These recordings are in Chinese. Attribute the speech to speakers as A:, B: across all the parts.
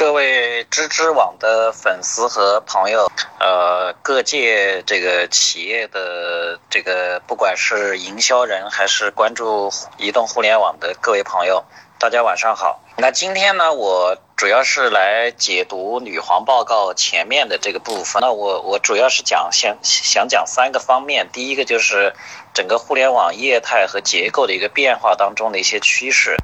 A: 各位知知网的粉丝和朋友，呃，各界这个企业的这个，不管是营销人还是关注移动互联网的各位朋友，大家晚上好。那今天呢，我主要是来解读女皇报告前面的这个部分。那我我主要是讲想想讲三个方面，第一个就是整个互联网业态和结构的一个变化当中的一些趋势。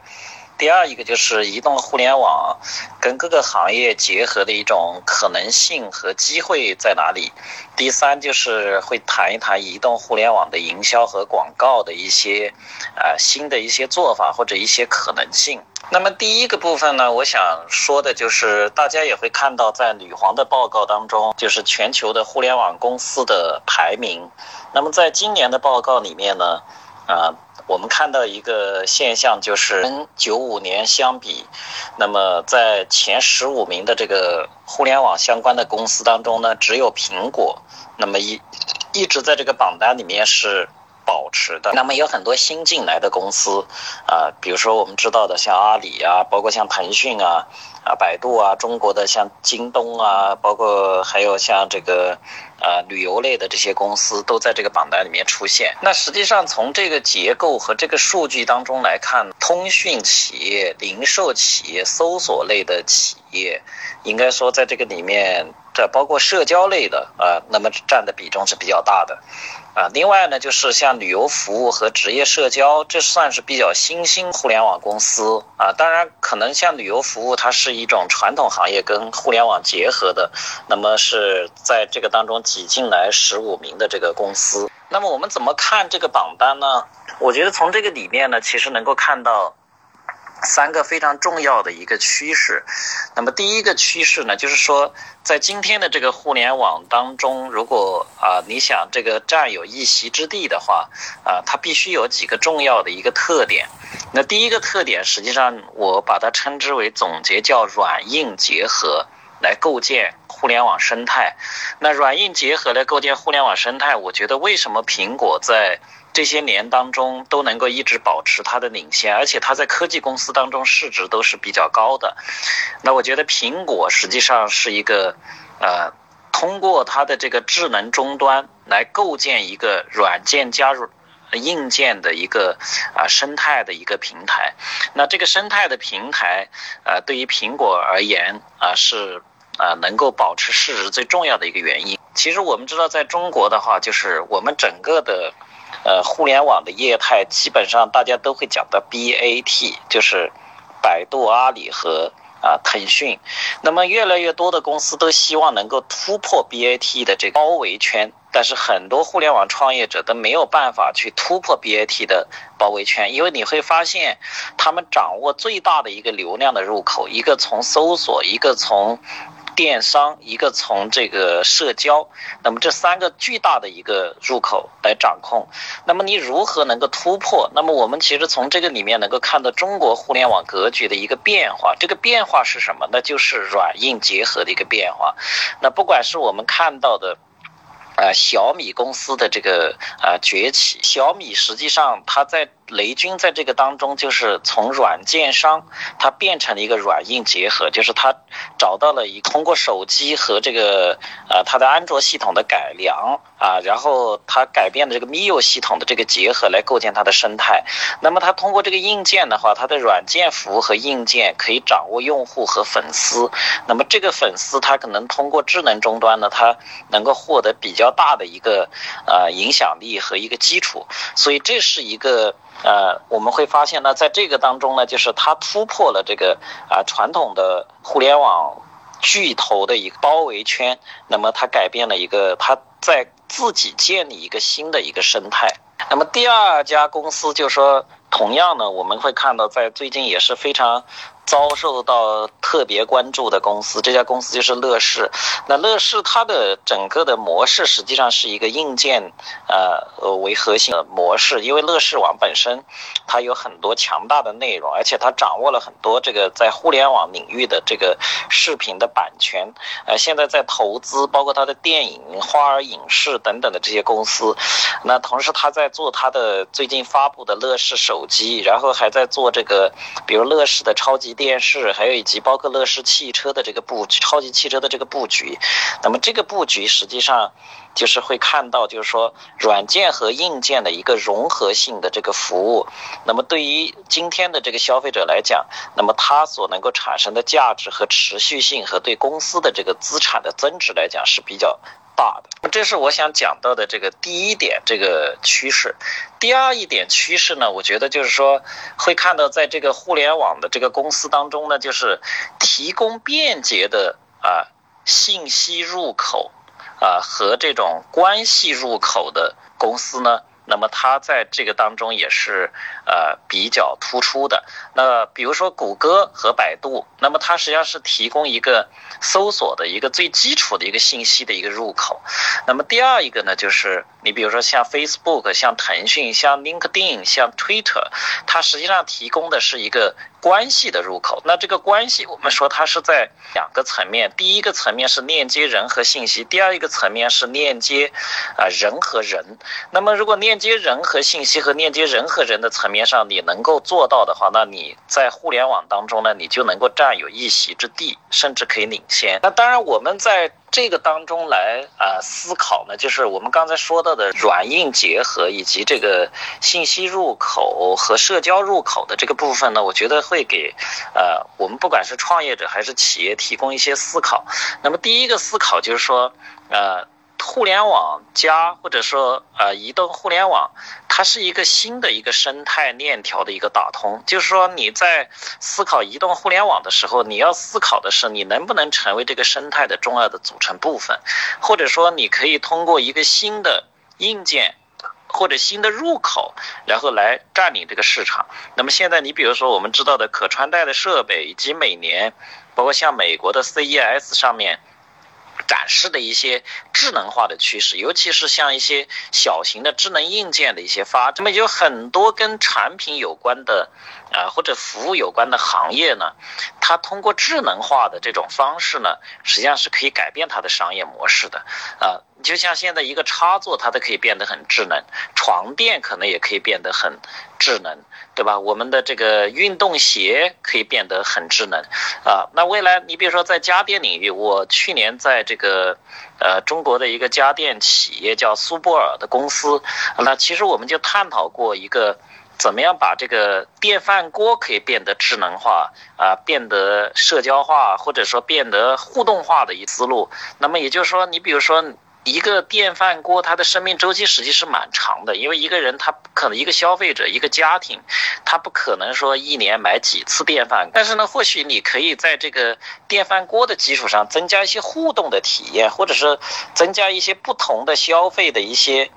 A: 第二一个就是移动互联网跟各个行业结合的一种可能性和机会在哪里？第三就是会谈一谈移动互联网的营销和广告的一些啊新的一些做法或者一些可能性。那么第一个部分呢，我想说的就是大家也会看到在女皇的报告当中，就是全球的互联网公司的排名。那么在今年的报告里面呢，啊。我们看到一个现象，就是跟九五年相比，那么在前十五名的这个互联网相关的公司当中呢，只有苹果，那么一一直在这个榜单里面是保持的。那么有很多新进来的公司，啊，比如说我们知道的像阿里啊，包括像腾讯啊。啊，百度啊，中国的像京东啊，包括还有像这个，呃，旅游类的这些公司都在这个榜单里面出现。那实际上从这个结构和这个数据当中来看，通讯企业、零售企业、搜索类的企业，应该说在这个里面，这包括社交类的啊，那么占的比重是比较大的。啊，另外呢，就是像旅游服务和职业社交，这算是比较新兴互联网公司啊。当然，可能像旅游服务，它是一种传统行业跟互联网结合的，那么是在这个当中挤进来十五名的这个公司。那么我们怎么看这个榜单呢？我觉得从这个里面呢，其实能够看到。三个非常重要的一个趋势，那么第一个趋势呢，就是说，在今天的这个互联网当中，如果啊你想这个占有一席之地的话，啊，它必须有几个重要的一个特点。那第一个特点，实际上我把它称之为总结叫软硬结合来构建互联网生态。那软硬结合来构建互联网生态，我觉得为什么苹果在这些年当中都能够一直保持它的领先，而且它在科技公司当中市值都是比较高的。那我觉得苹果实际上是一个，呃，通过它的这个智能终端来构建一个软件加入硬件的一个啊生态的一个平台。那这个生态的平台，呃，对于苹果而言啊是啊能够保持市值最重要的一个原因。其实我们知道，在中国的话，就是我们整个的。呃，互联网的业态基本上大家都会讲到 BAT，就是百度、阿里和啊腾讯。那么越来越多的公司都希望能够突破 BAT 的这个包围圈，但是很多互联网创业者都没有办法去突破 BAT 的包围圈，因为你会发现他们掌握最大的一个流量的入口，一个从搜索，一个从。电商一个从这个社交，那么这三个巨大的一个入口来掌控，那么你如何能够突破？那么我们其实从这个里面能够看到中国互联网格局的一个变化。这个变化是什么？那就是软硬结合的一个变化。那不管是我们看到的。呃，小米公司的这个呃崛起，小米实际上它在雷军在这个当中，就是从软件商，它变成了一个软硬结合，就是它找到了一通过手机和这个呃它的安卓系统的改良啊，然后它改变了这个 MIU 系统的这个结合来构建它的生态。那么它通过这个硬件的话，它的软件服务和硬件可以掌握用户和粉丝。那么这个粉丝它可能通过智能终端呢，它能够获得比。较大的一个呃影响力和一个基础，所以这是一个呃我们会发现呢，在这个当中呢，就是它突破了这个啊传统的互联网巨头的一个包围圈，那么它改变了一个它在自己建立一个新的一个生态。那么第二家公司就说，同样呢，我们会看到在最近也是非常。遭受到特别关注的公司，这家公司就是乐视。那乐视它的整个的模式实际上是一个硬件，呃为核心的模式。因为乐视网本身它有很多强大的内容，而且它掌握了很多这个在互联网领域的这个视频的版权。呃，现在在投资，包括它的电影、花儿影视等等的这些公司。那同时，它在做它的最近发布的乐视手机，然后还在做这个，比如乐视的超级。电视，还有以及包括乐视汽车的这个布局，超级汽车的这个布局。那么这个布局实际上就是会看到，就是说软件和硬件的一个融合性的这个服务。那么对于今天的这个消费者来讲，那么它所能够产生的价值和持续性，和对公司的这个资产的增值来讲是比较。大的，这是我想讲到的这个第一点这个趋势。第二一点趋势呢，我觉得就是说会看到在这个互联网的这个公司当中呢，就是提供便捷的啊信息入口啊和这种关系入口的公司呢。那么它在这个当中也是呃比较突出的。那比如说谷歌和百度，那么它实际上是提供一个搜索的一个最基础的一个信息的一个入口。那么第二一个呢，就是你比如说像 Facebook、像腾讯、像 LinkedIn、像 Twitter，它实际上提供的是一个。关系的入口，那这个关系，我们说它是在两个层面。第一个层面是链接人和信息，第二一个层面是链接啊人和人。那么，如果链接人和信息和链接人和人的层面上你能够做到的话，那你在互联网当中呢，你就能够占有一席之地，甚至可以领先。那当然，我们在。这个当中来啊思考呢，就是我们刚才说到的软硬结合，以及这个信息入口和社交入口的这个部分呢，我觉得会给呃我们不管是创业者还是企业提供一些思考。那么第一个思考就是说，呃。互联网加或者说呃移动互联网，它是一个新的一个生态链条的一个打通。就是说你在思考移动互联网的时候，你要思考的是你能不能成为这个生态的重要的组成部分，或者说你可以通过一个新的硬件或者新的入口，然后来占领这个市场。那么现在你比如说我们知道的可穿戴的设备，以及每年包括像美国的 CES 上面。展示的一些智能化的趋势，尤其是像一些小型的智能硬件的一些发展，那么有很多跟产品有关的啊或者服务有关的行业呢，它通过智能化的这种方式呢，实际上是可以改变它的商业模式的啊。你就像现在一个插座，它都可以变得很智能，床垫可能也可以变得很智能，对吧？我们的这个运动鞋可以变得很智能，啊，那未来你比如说在家电领域，我去年在这个呃中国的一个家电企业叫苏泊尔的公司，那其实我们就探讨过一个怎么样把这个电饭锅可以变得智能化啊，变得社交化，或者说变得互动化的一思路。那么也就是说，你比如说。一个电饭锅，它的生命周期实际是蛮长的，因为一个人他可能一个消费者一个家庭，他不可能说一年买几次电饭。但是呢，或许你可以在这个电饭锅的基础上增加一些互动的体验，或者是增加一些不同的消费的一些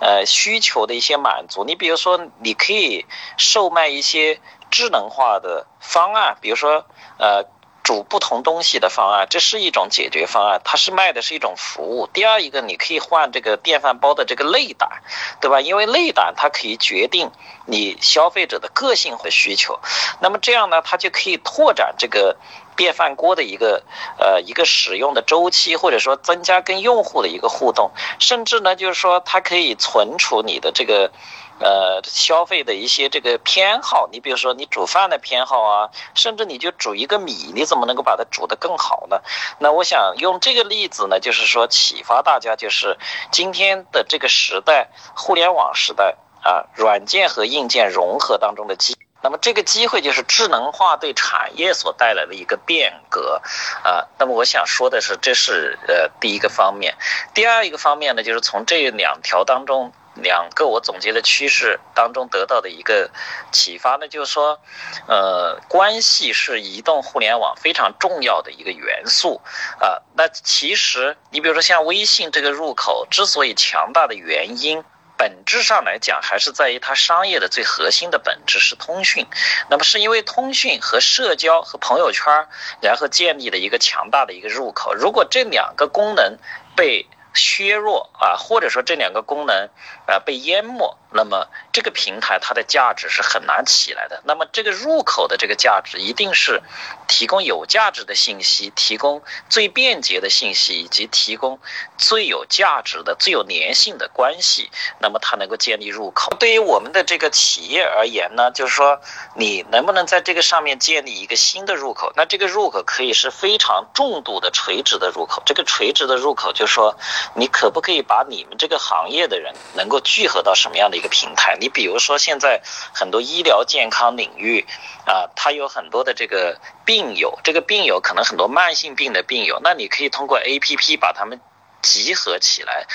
A: 呃需求的一些满足。你比如说，你可以售卖一些智能化的方案，比如说呃。煮不同东西的方案，这是一种解决方案，它是卖的是一种服务。第二一个，你可以换这个电饭煲的这个内胆，对吧？因为内胆它可以决定你消费者的个性和需求。那么这样呢，它就可以拓展这个电饭锅的一个呃一个使用的周期，或者说增加跟用户的一个互动，甚至呢，就是说它可以存储你的这个。呃，消费的一些这个偏好，你比如说你煮饭的偏好啊，甚至你就煮一个米，你怎么能够把它煮得更好呢？那我想用这个例子呢，就是说启发大家，就是今天的这个时代，互联网时代啊，软件和硬件融合当中的机，那么这个机会就是智能化对产业所带来的一个变革啊。那么我想说的是，这是呃第一个方面，第二一个方面呢，就是从这两条当中。两个我总结的趋势当中得到的一个启发呢，就是说，呃，关系是移动互联网非常重要的一个元素啊。那其实你比如说像微信这个入口之所以强大的原因，本质上来讲还是在于它商业的最核心的本质是通讯。那么是因为通讯和社交和朋友圈，然后建立了一个强大的一个入口。如果这两个功能被削弱啊，或者说这两个功能啊被淹没。那么这个平台它的价值是很难起来的。那么这个入口的这个价值一定是提供有价值的信息，提供最便捷的信息，以及提供最有价值的、最有粘性的关系。那么它能够建立入口。对于我们的这个企业而言呢，就是说你能不能在这个上面建立一个新的入口？那这个入口可以是非常重度的垂直的入口。这个垂直的入口就是说，你可不可以把你们这个行业的人能够聚合到什么样的？一个平台，你比如说现在很多医疗健康领域啊，它有很多的这个病友，这个病友可能很多慢性病的病友，那你可以通过 A P P 把他们集合起来，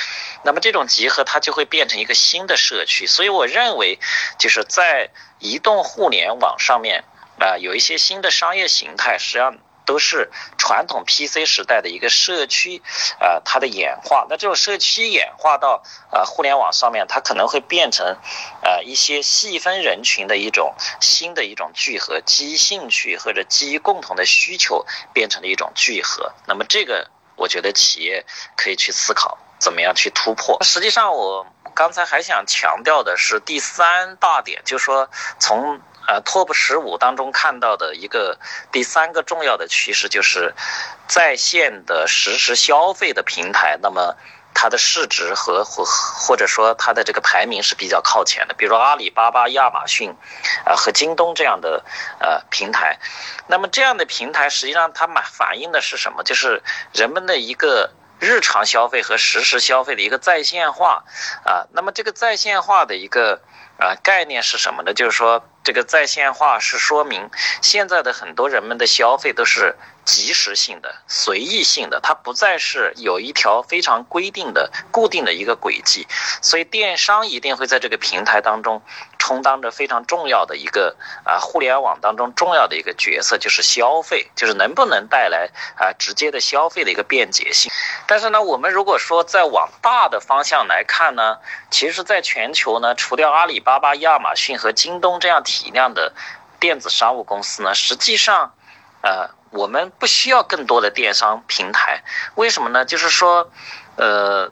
A: 那么这种集合它就会变成一个新的社区。所以我认为，就是在移动互联网上面啊，有一些新的商业形态，实际上。都是传统 PC 时代的一个社区，啊，它的演化。那这种社区演化到啊互联网上面，它可能会变成，啊一些细分人群的一种新的一种聚合，基于兴趣或者基于共同的需求变成的一种聚合。那么这个，我觉得企业可以去思考怎么样去突破。实际上，我刚才还想强调的是第三大点，就是说从。呃，Top 十五当中看到的一个第三个重要的趋势就是，在线的实时消费的平台，那么它的市值和或或者说它的这个排名是比较靠前的。比如阿里巴巴、亚马逊，啊和京东这样的呃平台，那么这样的平台实际上它满反映的是什么？就是人们的一个日常消费和实时消费的一个在线化啊。那么这个在线化的一个。啊，概念是什么呢？就是说，这个在线化是说明现在的很多人们的消费都是即时性的、随意性的，它不再是有一条非常规定的、固定的一个轨迹，所以电商一定会在这个平台当中。充当着非常重要的一个啊，互联网当中重要的一个角色，就是消费，就是能不能带来啊直接的消费的一个便捷性。但是呢，我们如果说再往大的方向来看呢，其实在全球呢，除掉阿里巴巴、亚马逊和京东这样体量的电子商务公司呢，实际上，呃，我们不需要更多的电商平台。为什么呢？就是说，呃。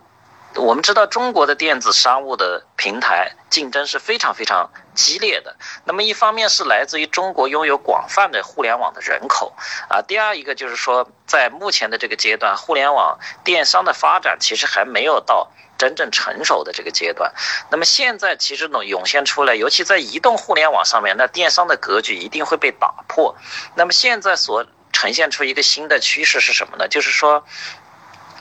A: 我们知道中国的电子商务的平台竞争是非常非常激烈的。那么一方面是来自于中国拥有广泛的互联网的人口啊，第二一个就是说，在目前的这个阶段，互联网电商的发展其实还没有到真正成熟的这个阶段。那么现在其实呢涌现出来，尤其在移动互联网上面，那电商的格局一定会被打破。那么现在所呈现出一个新的趋势是什么呢？就是说。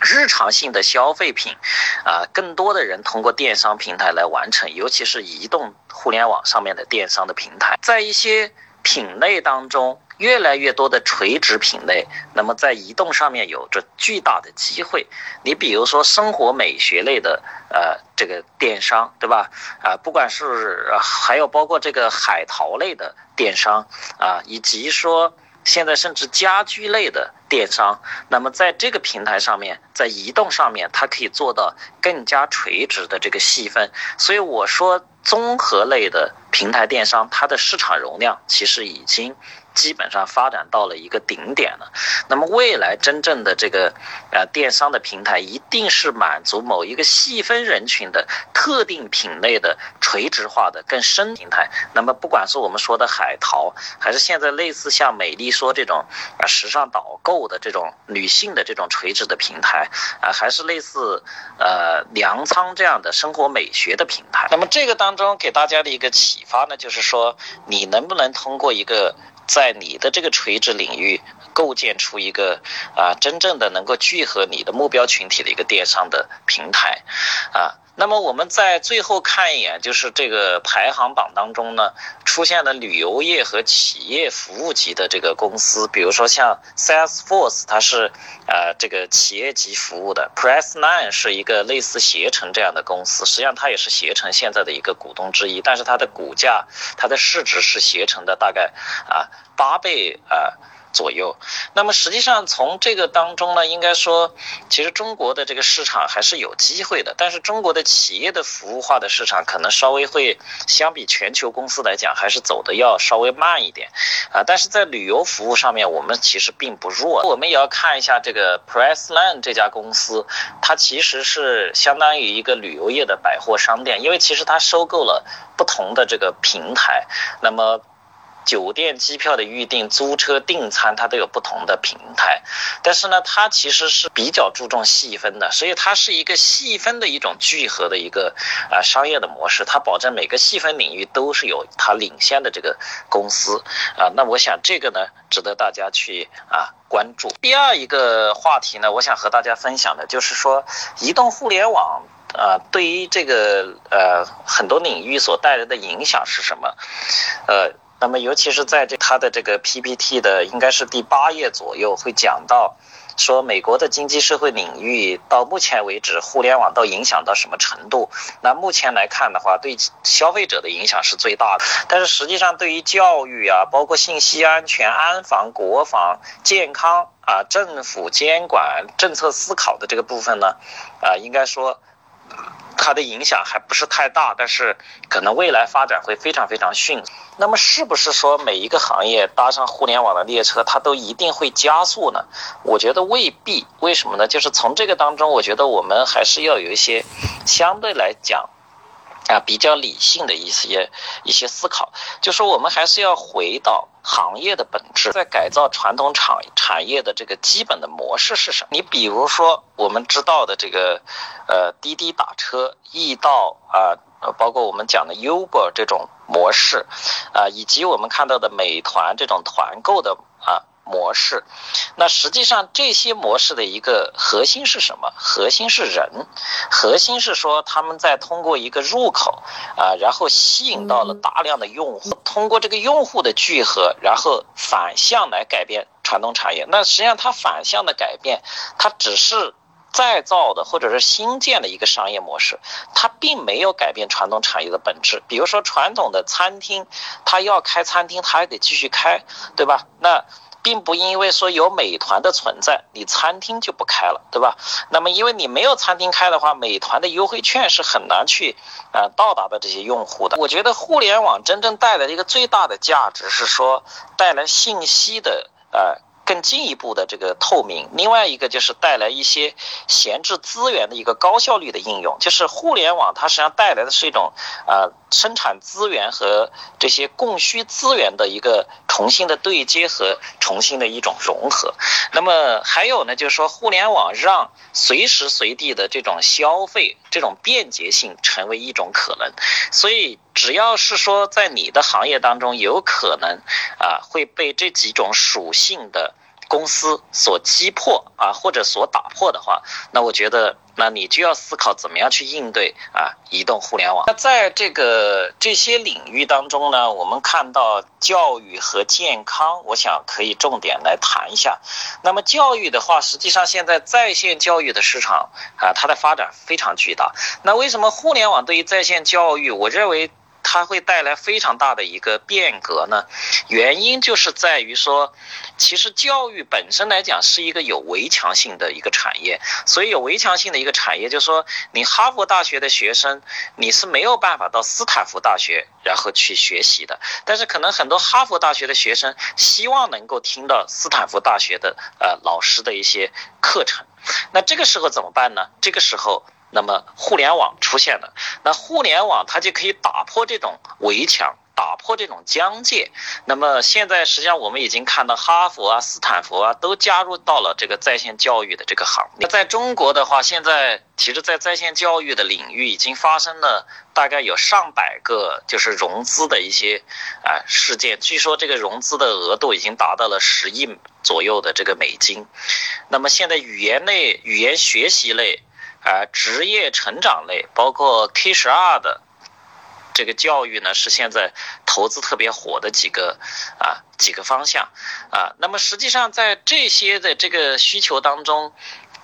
A: 日常性的消费品，啊，更多的人通过电商平台来完成，尤其是移动互联网上面的电商的平台，在一些品类当中，越来越多的垂直品类，那么在移动上面有着巨大的机会。你比如说生活美学类的，呃，这个电商，对吧？啊，不管是还有包括这个海淘类的电商，啊，以及说。现在甚至家居类的电商，那么在这个平台上面，在移动上面，它可以做到更加垂直的这个细分。所以我说，综合类的平台电商，它的市场容量其实已经。基本上发展到了一个顶点了。那么未来真正的这个呃电商的平台，一定是满足某一个细分人群的特定品类的垂直化的更深平台。那么不管是我们说的海淘，还是现在类似像美丽说这种啊时尚导购的这种女性的这种垂直的平台啊，还是类似呃粮仓这样的生活美学的平台。那么这个当中给大家的一个启发呢，就是说你能不能通过一个在你的这个垂直领域构建出一个啊真正的能够聚合你的目标群体的一个电商的平台，啊。那么我们在最后看一眼，就是这个排行榜当中呢，出现了旅游业和企业服务级的这个公司，比如说像 Salesforce，它是呃这个企业级服务的，Pressline 是一个类似携程这样的公司，实际上它也是携程现在的一个股东之一，但是它的股价、它的市值是携程的大概啊八倍啊。左右，那么实际上从这个当中呢，应该说，其实中国的这个市场还是有机会的，但是中国的企业的服务化的市场可能稍微会相比全球公司来讲，还是走的要稍微慢一点啊。但是在旅游服务上面，我们其实并不弱。我们也要看一下这个 Priceline 这家公司，它其实是相当于一个旅游业的百货商店，因为其实它收购了不同的这个平台，那么。酒店、机票的预订、租车、订餐，它都有不同的平台，但是呢，它其实是比较注重细分的，所以它是一个细分的一种聚合的一个啊商业的模式，它保证每个细分领域都是有它领先的这个公司啊。那我想这个呢，值得大家去啊关注。第二一个话题呢，我想和大家分享的就是说，移动互联网啊对于这个呃很多领域所带来的影响是什么？呃。那么，尤其是在这他的这个 PPT 的应该是第八页左右，会讲到说美国的经济社会领域到目前为止，互联网都影响到什么程度？那目前来看的话，对消费者的影响是最大的。但是实际上，对于教育啊，包括信息安全、安防、国防、健康啊，政府监管、政策思考的这个部分呢，啊，应该说。它的影响还不是太大，但是可能未来发展会非常非常迅速。那么，是不是说每一个行业搭上互联网的列车，它都一定会加速呢？我觉得未必。为什么呢？就是从这个当中，我觉得我们还是要有一些相对来讲。啊，比较理性的一些一些思考，就说我们还是要回到行业的本质，在改造传统产产业的这个基本的模式是什么？你比如说我们知道的这个，呃，滴滴打车、易到啊，包括我们讲的 Uber 这种模式，啊，以及我们看到的美团这种团购的啊。模式，那实际上这些模式的一个核心是什么？核心是人，核心是说他们在通过一个入口啊，然后吸引到了大量的用户，通过这个用户的聚合，然后反向来改变传统产业。那实际上它反向的改变，它只是再造的或者是新建的一个商业模式，它并没有改变传统产业的本质。比如说传统的餐厅，它要开餐厅，它还得继续开，对吧？那并不因为说有美团的存在，你餐厅就不开了，对吧？那么因为你没有餐厅开的话，美团的优惠券是很难去呃到达的这些用户的。我觉得互联网真正带来的一个最大的价值是说带来信息的呃。更进一步的这个透明，另外一个就是带来一些闲置资源的一个高效率的应用，就是互联网它实际上带来的是一种呃生产资源和这些供需资源的一个重新的对接和重新的一种融合。那么还有呢，就是说互联网让随时随地的这种消费这种便捷性成为一种可能，所以。只要是说在你的行业当中有可能啊会被这几种属性的公司所击破啊或者所打破的话，那我觉得那你就要思考怎么样去应对啊移动互联网。那在这个这些领域当中呢，我们看到教育和健康，我想可以重点来谈一下。那么教育的话，实际上现在在线教育的市场啊，它的发展非常巨大。那为什么互联网对于在线教育，我认为？它会带来非常大的一个变革呢，原因就是在于说，其实教育本身来讲是一个有围墙性的一个产业，所以有围墙性的一个产业，就是说你哈佛大学的学生，你是没有办法到斯坦福大学然后去学习的，但是可能很多哈佛大学的学生希望能够听到斯坦福大学的呃老师的一些课程，那这个时候怎么办呢？这个时候。那么互联网出现了，那互联网它就可以打破这种围墙，打破这种疆界。那么现在实际上我们已经看到哈佛啊、斯坦福啊都加入到了这个在线教育的这个行列。在中国的话，现在其实，在在线教育的领域已经发生了大概有上百个就是融资的一些啊事件，据说这个融资的额度已经达到了十亿左右的这个美金。那么现在语言类、语言学习类。啊，职业成长类，包括 K 十二的这个教育呢，是现在投资特别火的几个啊几个方向啊。那么实际上在这些的这个需求当中，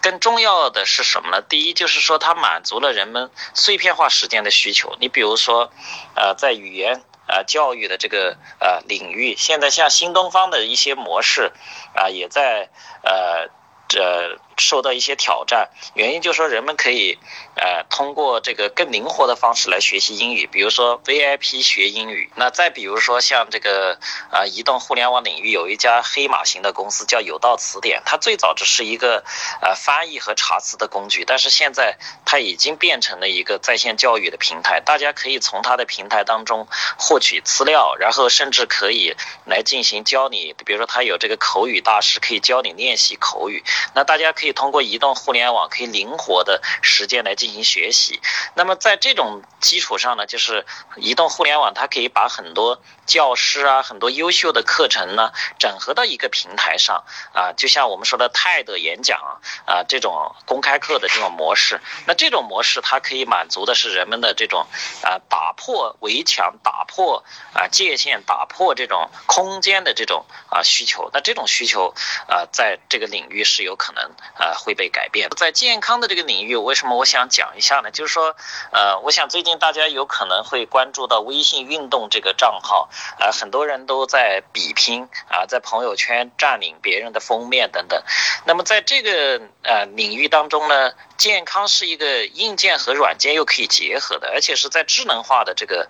A: 更重要的是什么呢？第一就是说它满足了人们碎片化时间的需求。你比如说，呃，在语言。啊教育的这个呃领域，现在像新东方的一些模式啊，也在呃这。受到一些挑战，原因就是说人们可以，呃，通过这个更灵活的方式来学习英语，比如说 VIP 学英语。那再比如说像这个，啊，移动互联网领域有一家黑马型的公司叫有道词典，它最早只是一个，呃，翻译和查词的工具，但是现在它已经变成了一个在线教育的平台，大家可以从它的平台当中获取资料，然后甚至可以来进行教你，比如说它有这个口语大师可以教你练习口语，那大家可以。通过移动互联网可以灵活的时间来进行学习，那么在这种基础上呢，就是移动互联网它可以把很多教师啊、很多优秀的课程呢整合到一个平台上啊，就像我们说的泰德演讲啊这种公开课的这种模式，那这种模式它可以满足的是人们的这种啊打破围墙、打破啊界限、打破这种空间的这种啊需求，那这种需求啊在这个领域是有可能。啊，会被改变。在健康的这个领域，为什么我想讲一下呢？就是说，呃，我想最近大家有可能会关注到微信运动这个账号，啊，很多人都在比拼啊，在朋友圈占领别人的封面等等。那么在这个呃领域当中呢？健康是一个硬件和软件又可以结合的，而且是在智能化的这个，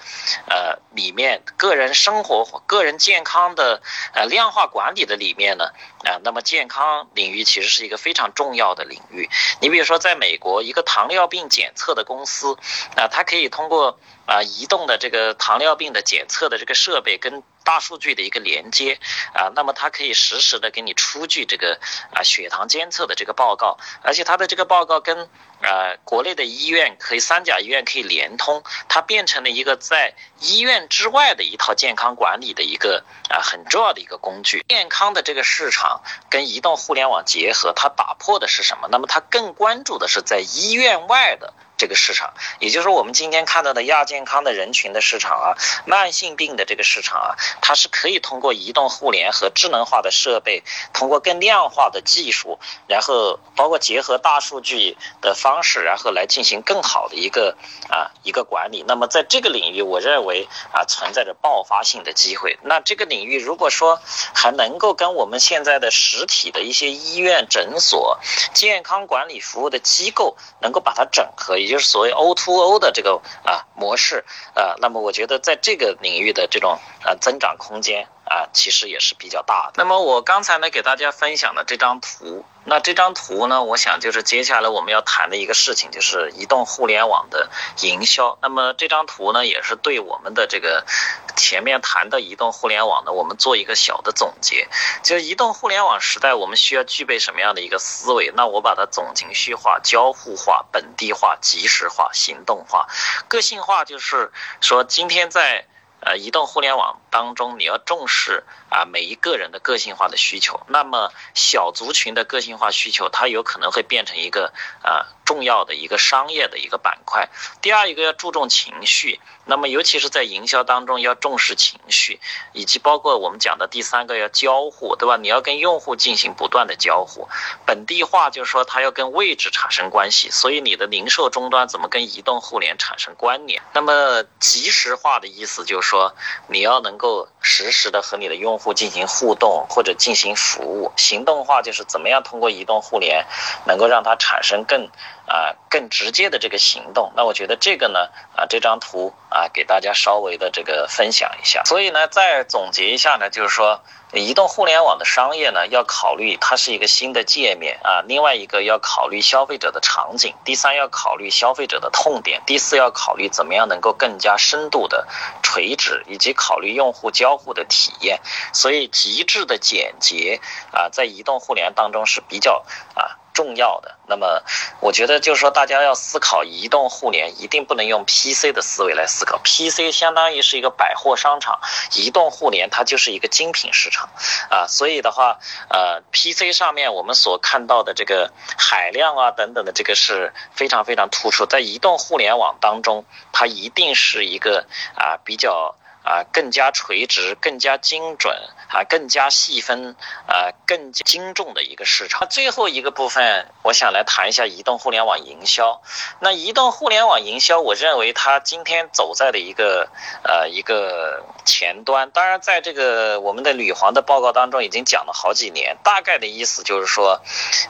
A: 呃里面，个人生活、个人健康的呃量化管理的里面呢，啊，那么健康领域其实是一个非常重要的领域。你比如说，在美国，一个糖尿病检测的公司，啊，它可以通过啊移动的这个糖尿病的检测的这个设备跟。大数据的一个连接啊，那么它可以实时的给你出具这个啊血糖监测的这个报告，而且它的这个报告跟呃国内的医院可以三甲医院可以连通，它变成了一个在医院之外的一套健康管理的一个啊很重要的一个工具。健康的这个市场跟移动互联网结合，它打破的是什么？那么它更关注的是在医院外的。这个市场，也就是，我们今天看到的亚健康的人群的市场啊，慢性病的这个市场啊，它是可以通过移动互联和智能化的设备，通过更量化的技术，然后包括结合大数据的方式，然后来进行更好的一个啊一个管理。那么在这个领域，我认为啊存在着爆发性的机会。那这个领域如果说还能够跟我们现在的实体的一些医院、诊所、健康管理服务的机构能够把它整合一。就是所谓 O to O 的这个啊模式啊，那么我觉得在这个领域的这种啊增长空间啊，其实也是比较大的。那么我刚才呢给大家分享的这张图。那这张图呢？我想就是接下来我们要谈的一个事情，就是移动互联网的营销。那么这张图呢，也是对我们的这个前面谈的移动互联网呢，我们做一个小的总结。就移动互联网时代，我们需要具备什么样的一个思维？那我把它总情绪化、交互化、本地化、即时化、行动化、个性化，就是说今天在。呃，移动互联网当中，你要重视啊每一个人的个性化的需求。那么小族群的个性化需求，它有可能会变成一个啊重要的一个商业的一个板块。第二一个要注重情绪，那么尤其是在营销当中要重视情绪，以及包括我们讲的第三个要交互，对吧？你要跟用户进行不断的交互。本地化就是说它要跟位置产生关系，所以你的零售终端怎么跟移动互联产生关联？那么即时化的意思就是。说你要能够实时的和你的用户进行互动或者进行服务，行动化就是怎么样通过移动互联能够让它产生更啊更直接的这个行动。那我觉得这个呢啊这张图啊给大家稍微的这个分享一下。所以呢再总结一下呢就是说。移动互联网的商业呢，要考虑它是一个新的界面啊，另外一个要考虑消费者的场景，第三要考虑消费者的痛点，第四要考虑怎么样能够更加深度的垂直，以及考虑用户交互的体验。所以极致的简洁啊，在移动互联当中是比较啊。重要的，那么我觉得就是说，大家要思考移动互联，一定不能用 PC 的思维来思考。PC 相当于是一个百货商场，移动互联它就是一个精品市场啊。所以的话，呃，PC 上面我们所看到的这个海量啊等等的这个是非常非常突出，在移动互联网当中，它一定是一个啊比较。啊，更加垂直、更加精准、啊更加细分啊更加精重的一个市场。最后一个部分，我想来谈一下移动互联网营销。那移动互联网营销，我认为它今天走在了一个呃一个前端。当然，在这个我们的吕黄的报告当中已经讲了好几年，大概的意思就是说，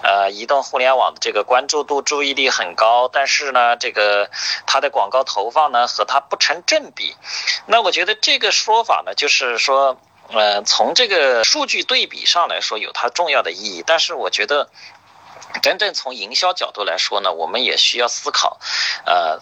A: 呃，移动互联网的这个关注度、注意力很高，但是呢，这个它的广告投放呢和它不成正比。那我觉得这个说法呢，就是说，呃，从这个数据对比上来说有它重要的意义，但是我觉得。真正从营销角度来说呢，我们也需要思考，呃。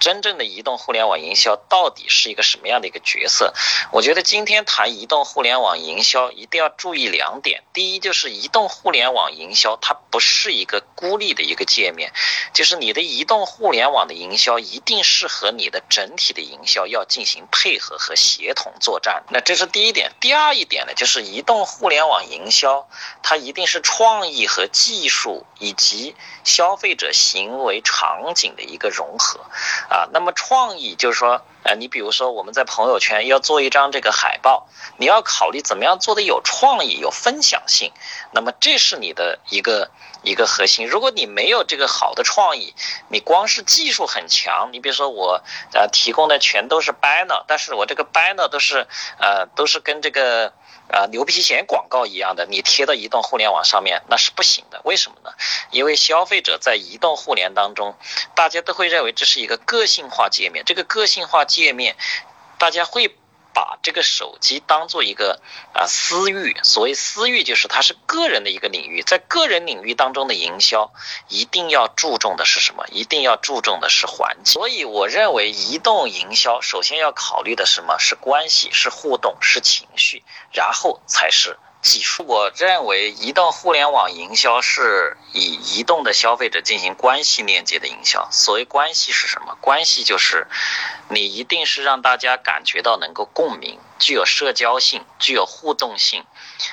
A: 真正的移动互联网营销到底是一个什么样的一个角色？我觉得今天谈移动互联网营销一定要注意两点。第一，就是移动互联网营销它不是一个孤立的一个界面，就是你的移动互联网的营销一定是和你的整体的营销要进行配合和协同作战。那这是第一点。第二一点呢，就是移动互联网营销它一定是创意和技术以及消费者行为场景的一个融合。啊，那么创意就是说，呃，你比如说我们在朋友圈要做一张这个海报，你要考虑怎么样做的有创意、有分享性，那么这是你的一个一个核心。如果你没有这个好的创意，你光是技术很强，你比如说我呃提供的全都是 banner，但是我这个 banner 都是呃都是跟这个。啊，牛皮癣广告一样的，你贴到移动互联网上面那是不行的。为什么呢？因为消费者在移动互联当中，大家都会认为这是一个个性化界面。这个个性化界面，大家会。把这个手机当做一个啊私域，所谓私域就是它是个人的一个领域，在个人领域当中的营销，一定要注重的是什么？一定要注重的是环境。所以我认为移动营销首先要考虑的什么是关系，是互动，是情绪，然后才是。技术，我认为移动互联网营销是以移动的消费者进行关系链接的营销。所谓关系是什么？关系就是你一定是让大家感觉到能够共鸣，具有社交性，具有互动性，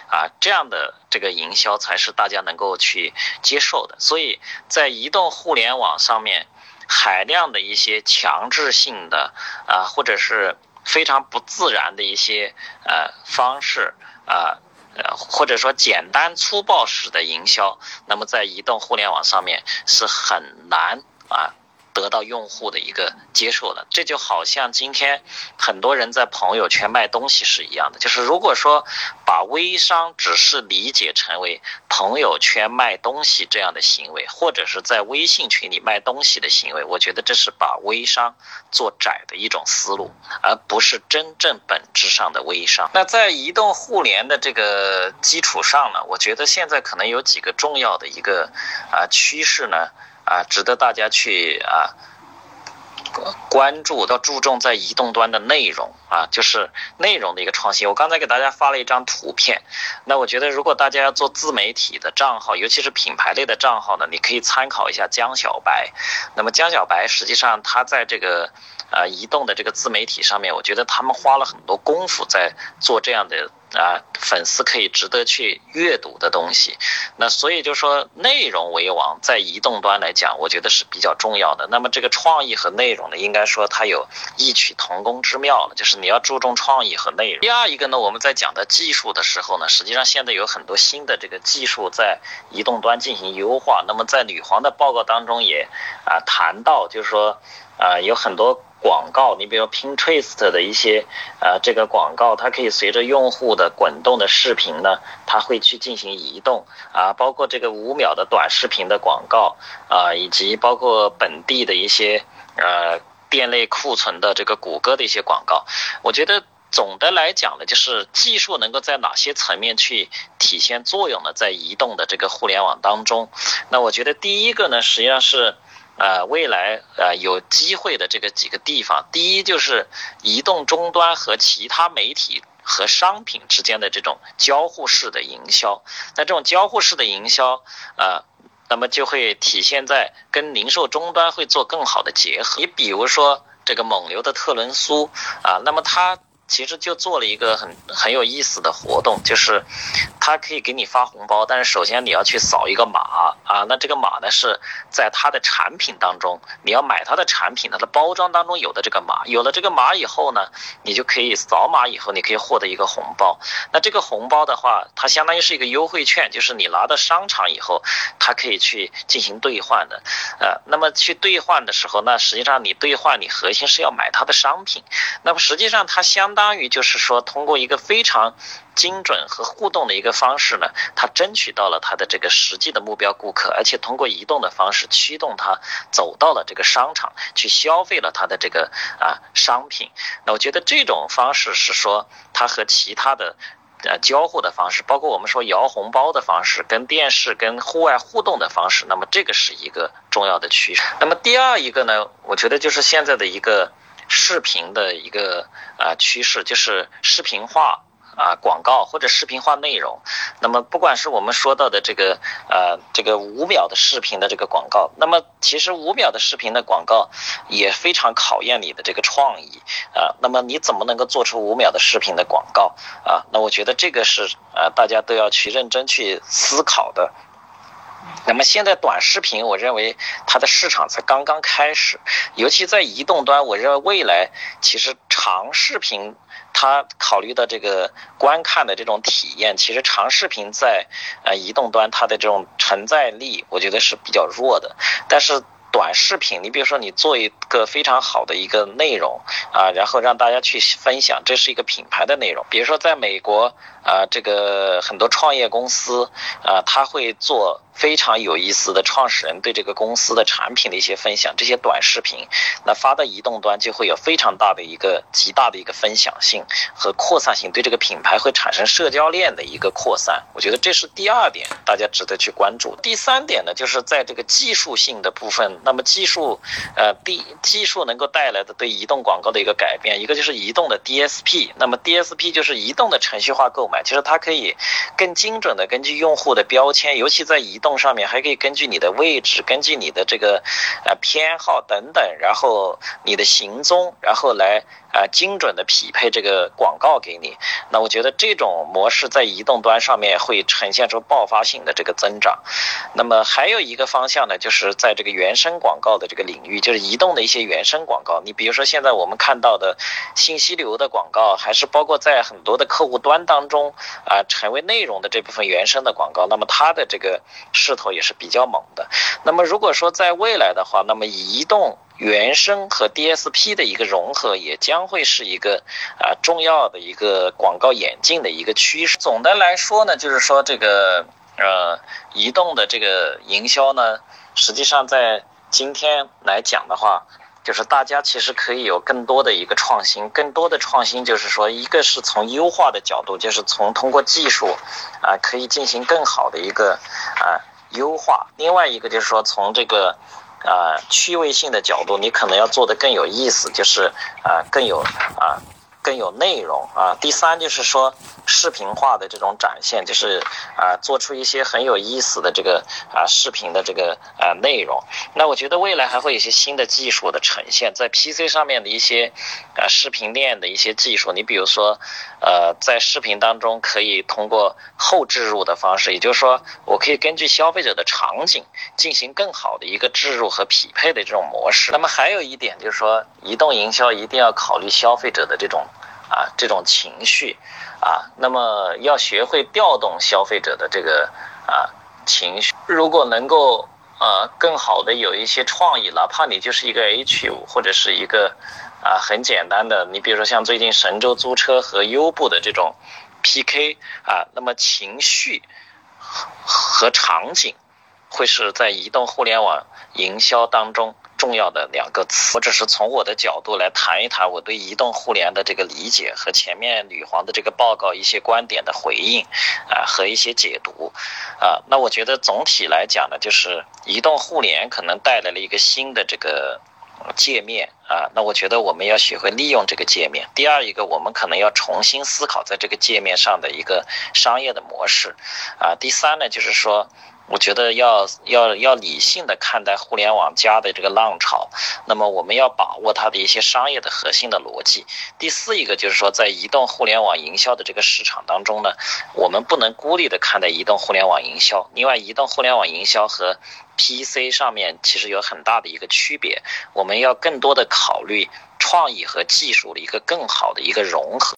A: 啊，这样的这个营销才是大家能够去接受的。所以在移动互联网上面，海量的一些强制性的啊，或者是非常不自然的一些呃方式啊。呃，或者说简单粗暴式的营销，那么在移动互联网上面是很难啊。得到用户的一个接受的，这就好像今天很多人在朋友圈卖东西是一样的。就是如果说把微商只是理解成为朋友圈卖东西这样的行为，或者是在微信群里卖东西的行为，我觉得这是把微商做窄的一种思路，而不是真正本质上的微商。那在移动互联的这个基础上呢，我觉得现在可能有几个重要的一个啊趋势呢。啊，值得大家去啊关注，要注重在移动端的内容啊，就是内容的一个创新。我刚才给大家发了一张图片，那我觉得如果大家要做自媒体的账号，尤其是品牌类的账号呢，你可以参考一下江小白。那么江小白实际上他在这个啊移动的这个自媒体上面，我觉得他们花了很多功夫在做这样的。啊，粉丝可以值得去阅读的东西，那所以就说内容为王，在移动端来讲，我觉得是比较重要的。那么这个创意和内容呢，应该说它有异曲同工之妙了，就是你要注重创意和内容。第二一个呢，我们在讲的技术的时候呢，实际上现在有很多新的这个技术在移动端进行优化。那么在女皇的报告当中也啊谈到，就是说啊有很多。广告，你比如 Pinterest 的一些，呃，这个广告，它可以随着用户的滚动的视频呢，它会去进行移动啊，包括这个五秒的短视频的广告啊，以及包括本地的一些呃店内库存的这个谷歌的一些广告。我觉得总的来讲呢，就是技术能够在哪些层面去体现作用呢？在移动的这个互联网当中，那我觉得第一个呢，实际上是。呃，未来呃有机会的这个几个地方，第一就是移动终端和其他媒体和商品之间的这种交互式的营销。那这种交互式的营销，呃，那么就会体现在跟零售终端会做更好的结合。你比如说这个蒙牛的特仑苏啊，那么它其实就做了一个很很有意思的活动，就是他可以给你发红包，但是首先你要去扫一个码啊，那这个码呢是在他的产品当中，你要买他的产品，它的包装当中有的这个码，有了这个码以后呢，你就可以扫码以后，你可以获得一个红包。那这个红包的话，它相当于是一个优惠券，就是你拿到商场以后，它可以去进行兑换的。呃，那么去兑换的时候，那实际上你兑换你核心是要买他的商品，那么实际上它相相当于就是说，通过一个非常精准和互动的一个方式呢，他争取到了他的这个实际的目标顾客，而且通过移动的方式驱动他走到了这个商场去消费了他的这个啊商品。那我觉得这种方式是说，它和其他的呃交互的方式，包括我们说摇红包的方式，跟电视跟户外互动的方式，那么这个是一个重要的趋势。那么第二一个呢，我觉得就是现在的一个。视频的一个啊趋势就是视频化啊广告或者视频化内容。那么不管是我们说到的这个呃这个五秒的视频的这个广告，那么其实五秒的视频的广告也非常考验你的这个创意啊。那么你怎么能够做出五秒的视频的广告啊？那我觉得这个是呃大家都要去认真去思考的。那么现在短视频，我认为它的市场才刚刚开始，尤其在移动端，我认为未来其实长视频它考虑到这个观看的这种体验，其实长视频在呃移动端它的这种承载力，我觉得是比较弱的，但是。短视频，你比如说你做一个非常好的一个内容啊，然后让大家去分享，这是一个品牌的内容。比如说在美国啊，这个很多创业公司啊，他会做非常有意思的创始人对这个公司的产品的一些分享，这些短视频，那发到移动端就会有非常大的一个极大的一个分享性和扩散性，对这个品牌会产生社交链的一个扩散。我觉得这是第二点，大家值得去关注。第三点呢，就是在这个技术性的部分。那么技术，呃，第技术能够带来的对移动广告的一个改变，一个就是移动的 DSP。那么 DSP 就是移动的程序化购买，其实它可以更精准的根据用户的标签，尤其在移动上面，还可以根据你的位置，根据你的这个呃偏好等等，然后你的行踪，然后来。啊，精准的匹配这个广告给你，那我觉得这种模式在移动端上面会呈现出爆发性的这个增长。那么还有一个方向呢，就是在这个原生广告的这个领域，就是移动的一些原生广告。你比如说现在我们看到的信息流的广告，还是包括在很多的客户端当中啊，成为内容的这部分原生的广告，那么它的这个势头也是比较猛的。那么如果说在未来的话，那么移动。原生和 DSP 的一个融合，也将会是一个啊重要的一个广告演进的一个趋势。总的来说呢，就是说这个呃移动的这个营销呢，实际上在今天来讲的话，就是大家其实可以有更多的一个创新，更多的创新就是说，一个是从优化的角度，就是从通过技术啊可以进行更好的一个啊优化；另外一个就是说从这个。啊，趣味性的角度，你可能要做的更有意思，就是啊，更有啊。更有内容啊。第三就是说视频化的这种展现，就是啊做出一些很有意思的这个啊视频的这个啊内容。那我觉得未来还会有一些新的技术的呈现，在 PC 上面的一些啊视频链的一些技术。你比如说呃在视频当中可以通过后置入的方式，也就是说我可以根据消费者的场景进行更好的一个置入和匹配的这种模式。那么还有一点就是说移动营销一定要考虑消费者的这种。啊，这种情绪，啊，那么要学会调动消费者的这个啊情绪。如果能够呃更好的有一些创意，哪怕你就是一个 H 五或者是一个啊很简单的，你比如说像最近神州租车和优步的这种 PK 啊，那么情绪和场景会是在移动互联网营销当中。重要的两个词，我只是从我的角度来谈一谈我对移动互联的这个理解和前面女皇的这个报告一些观点的回应，啊和一些解读，啊，那我觉得总体来讲呢，就是移动互联可能带来了一个新的这个界面，啊，那我觉得我们要学会利用这个界面。第二一个，我们可能要重新思考在这个界面上的一个商业的模式，啊，第三呢，就是说。我觉得要要要理性的看待互联网加的这个浪潮，那么我们要把握它的一些商业的核心的逻辑。第四一个就是说，在移动互联网营销的这个市场当中呢，我们不能孤立的看待移动互联网营销。另外，移动互联网营销和 PC 上面其实有很大的一个区别，我们要更多的考虑创意和技术的一个更好的一个融合。